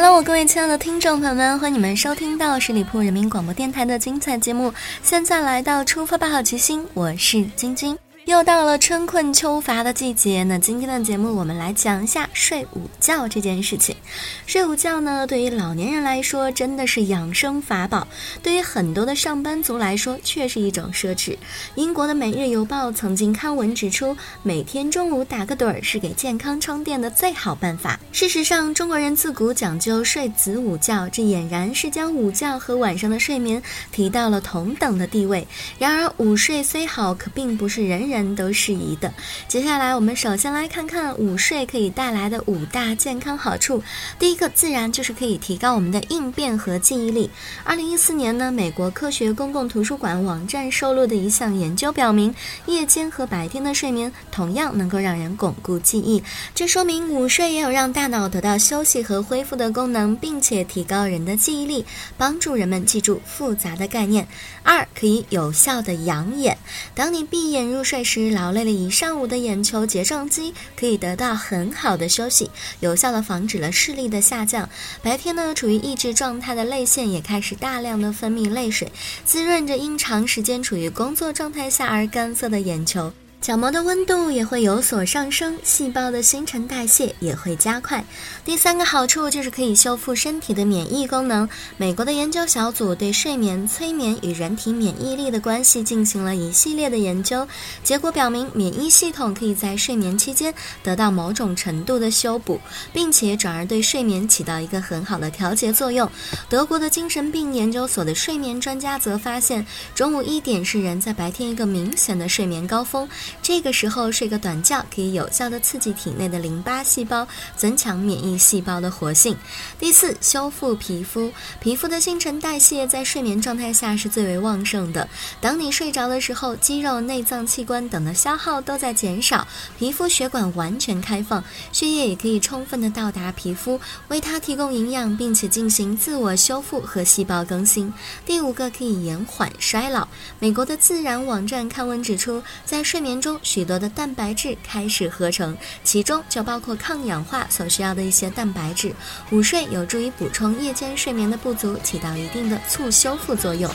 Hello，各位亲爱的听众朋友们，欢迎你们收听到十里铺人民广播电台的精彩节目。现在来到出发吧，好奇心，我是晶晶。又到了春困秋乏的季节，那今天的节目我们来讲一下睡午觉这件事情。睡午觉呢，对于老年人来说真的是养生法宝，对于很多的上班族来说却是一种奢侈。英国的《每日邮报》曾经刊文指出，每天中午打个盹儿是给健康充电的最好办法。事实上，中国人自古讲究睡子午觉，这俨然是将午觉和晚上的睡眠提到了同等的地位。然而，午睡虽好，可并不是人人都适宜的。接下来，我们首先来看看午睡可以带来的五大健康好处。第一个，自然就是可以提高我们的应变和记忆力。二零一四年呢，美国科学公共图书馆网站收录的一项研究表明，夜间和白天的睡眠同样能够让人巩固记忆。这说明午睡也有让大脑得到休息和恢复的功能，并且提高人的记忆力，帮助人们记住复杂的概念。二，可以有效的养眼。当你闭眼入睡是，劳累了一上午的眼球睫状肌可以得到很好的休息，有效的防止了视力的下降。白天呢，处于抑制状态的泪腺也开始大量的分泌泪水，滋润着因长时间处于工作状态下而干涩的眼球。角膜的温度也会有所上升，细胞的新陈代谢也会加快。第三个好处就是可以修复身体的免疫功能。美国的研究小组对睡眠、催眠与人体免疫力的关系进行了一系列的研究，结果表明，免疫系统可以在睡眠期间得到某种程度的修补，并且转而对睡眠起到一个很好的调节作用。德国的精神病研究所的睡眠专家则发现，中午一点是人在白天一个明显的睡眠高峰。这个时候睡个短觉，可以有效的刺激体内的淋巴细胞，增强免疫细胞的活性。第四，修复皮肤。皮肤的新陈代谢在睡眠状态下是最为旺盛的。当你睡着的时候，肌肉、内脏器官等的消耗都在减少，皮肤血管完全开放，血液也可以充分的到达皮肤，为它提供营养，并且进行自我修复和细胞更新。第五个可以延缓衰老。美国的自然网站刊文指出，在睡眠中，许多的蛋白质开始合成，其中就包括抗氧化所需要的一些蛋白质。午睡有助于补充夜间睡眠的不足，起到一定的促修复作用。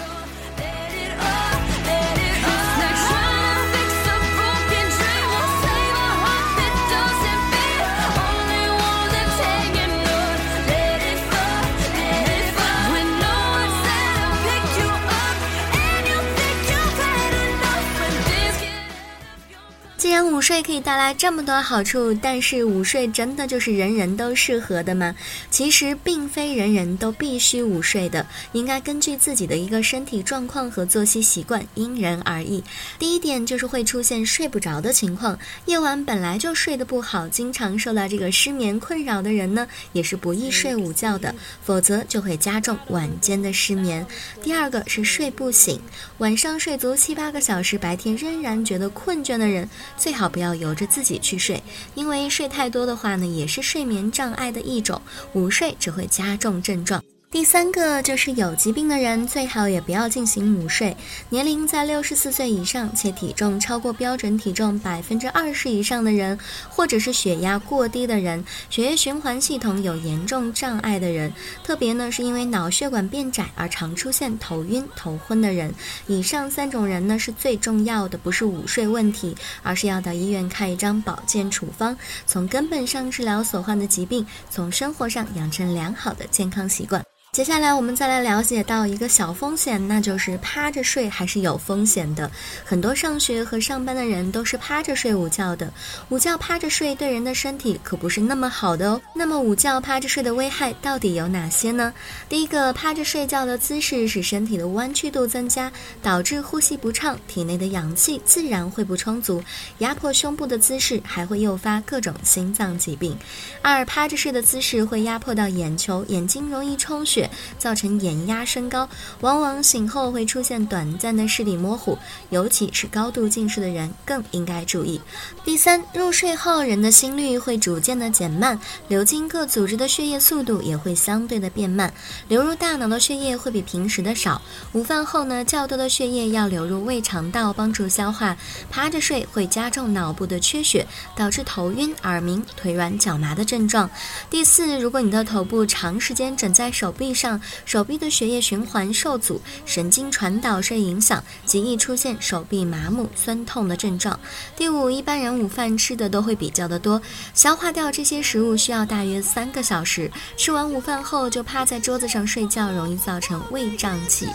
睡可以带来这么多好处，但是午睡真的就是人人都适合的吗？其实并非人人都必须午睡的，应该根据自己的一个身体状况和作息习惯因人而异。第一点就是会出现睡不着的情况，夜晚本来就睡得不好，经常受到这个失眠困扰的人呢，也是不易睡午觉的，否则就会加重晚间的失眠。第二个是睡不醒，晚上睡足七八个小时，白天仍然觉得困倦的人，最好不要由着自己去睡，因为睡太多的话呢，也是睡眠障碍的一种，午睡只会加重症状。第三个就是有疾病的人最好也不要进行午睡，年龄在六十四岁以上且体重超过标准体重百分之二十以上的人，或者是血压过低的人、血液循环系统有严重障碍的人，特别呢是因为脑血管变窄而常出现头晕、头昏的人，以上三种人呢是最重要的，不是午睡问题，而是要到医院开一张保健处方，从根本上治疗所患的疾病，从生活上养成良好的健康习惯。接下来我们再来了解到一个小风险，那就是趴着睡还是有风险的。很多上学和上班的人都是趴着睡午觉的，午觉趴着睡对人的身体可不是那么好的哦。那么午觉趴着睡的危害到底有哪些呢？第一个，趴着睡觉的姿势使身体的弯曲度增加，导致呼吸不畅，体内的氧气自然会不充足。压迫胸部的姿势还会诱发各种心脏疾病。二，趴着睡的姿势会压迫到眼球，眼睛容易充血。造成眼压升高，往往醒后会出现短暂的视力模糊，尤其是高度近视的人更应该注意。第三，入睡后人的心率会逐渐的减慢，流经各组织的血液速度也会相对的变慢，流入大脑的血液会比平时的少。午饭后呢，较多的血液要流入胃肠道帮助消化，趴着睡会加重脑部的缺血，导致头晕、耳鸣、腿软、脚麻的症状。第四，如果你的头部长时间枕在手臂上，手臂的血液循环受阻，神经传导受影响，极易出现手臂麻木、酸痛的症状。第五，一般人午饭吃的都会比较的多，消化掉这些食物需要大约三个小时。吃完午饭后就趴在桌子上睡觉，容易造成胃胀气。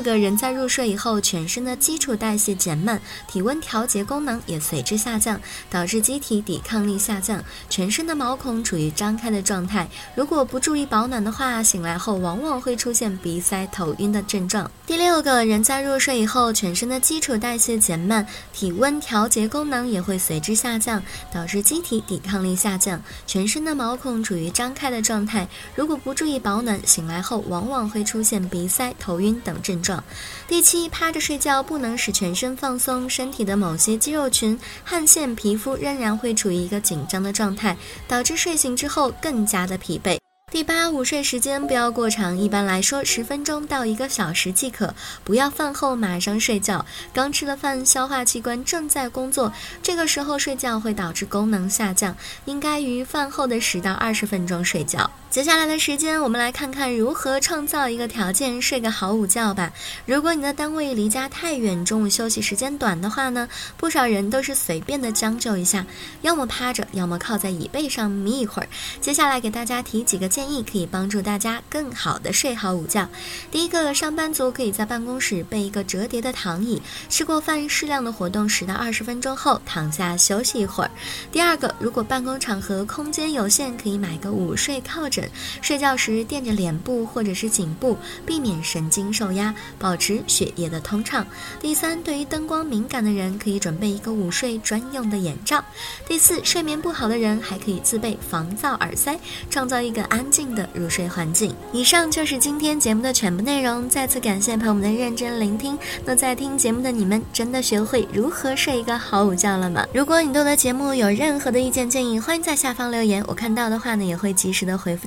个人在入睡以后，全身的基础代谢减慢，体温调节功能也随之下降，导致机体抵抗力下降，全身的毛孔处于张开的状态。如果不注意保暖的话，醒来后往往会出现鼻塞、头晕的症状。第六个人在入睡以后，全身的基础代谢减慢，体温调节功能也会随之下降，导致机体抵抗力下降，全身的毛孔处于张开的状态。如果不注意保暖，醒来后往往会出现鼻塞、头晕等症状。第七，趴着睡觉不能使全身放松，身体的某些肌肉群、汗腺、皮肤仍然会处于一个紧张的状态，导致睡醒之后更加的疲惫。第八，午睡时间不要过长，一般来说十分钟到一个小时即可，不要饭后马上睡觉。刚吃了饭，消化器官正在工作，这个时候睡觉会导致功能下降，应该于饭后的十到二十分钟睡觉。接下来的时间，我们来看看如何创造一个条件睡个好午觉吧。如果你的单位离家太远，中午休息时间短的话呢，不少人都是随便的将就一下，要么趴着，要么靠在椅背上眯一会儿。接下来给大家提几个建议，可以帮助大家更好的睡好午觉。第一个，上班族可以在办公室备一个折叠的躺椅，吃过饭适量的活动十到二十分钟后躺下休息一会儿。第二个，如果办公场合空间有限，可以买个午睡靠枕睡觉时垫着脸部或者是颈部，避免神经受压，保持血液的通畅。第三，对于灯光敏感的人，可以准备一个午睡专用的眼罩。第四，睡眠不好的人还可以自备防噪耳塞，创造一个安静的入睡环境。以上就是今天节目的全部内容，再次感谢朋友们的认真聆听。那在听节目的你们，真的学会如何睡一个好午觉了吗？如果你对我的节目有任何的意见建议，欢迎在下方留言，我看到的话呢，也会及时的回复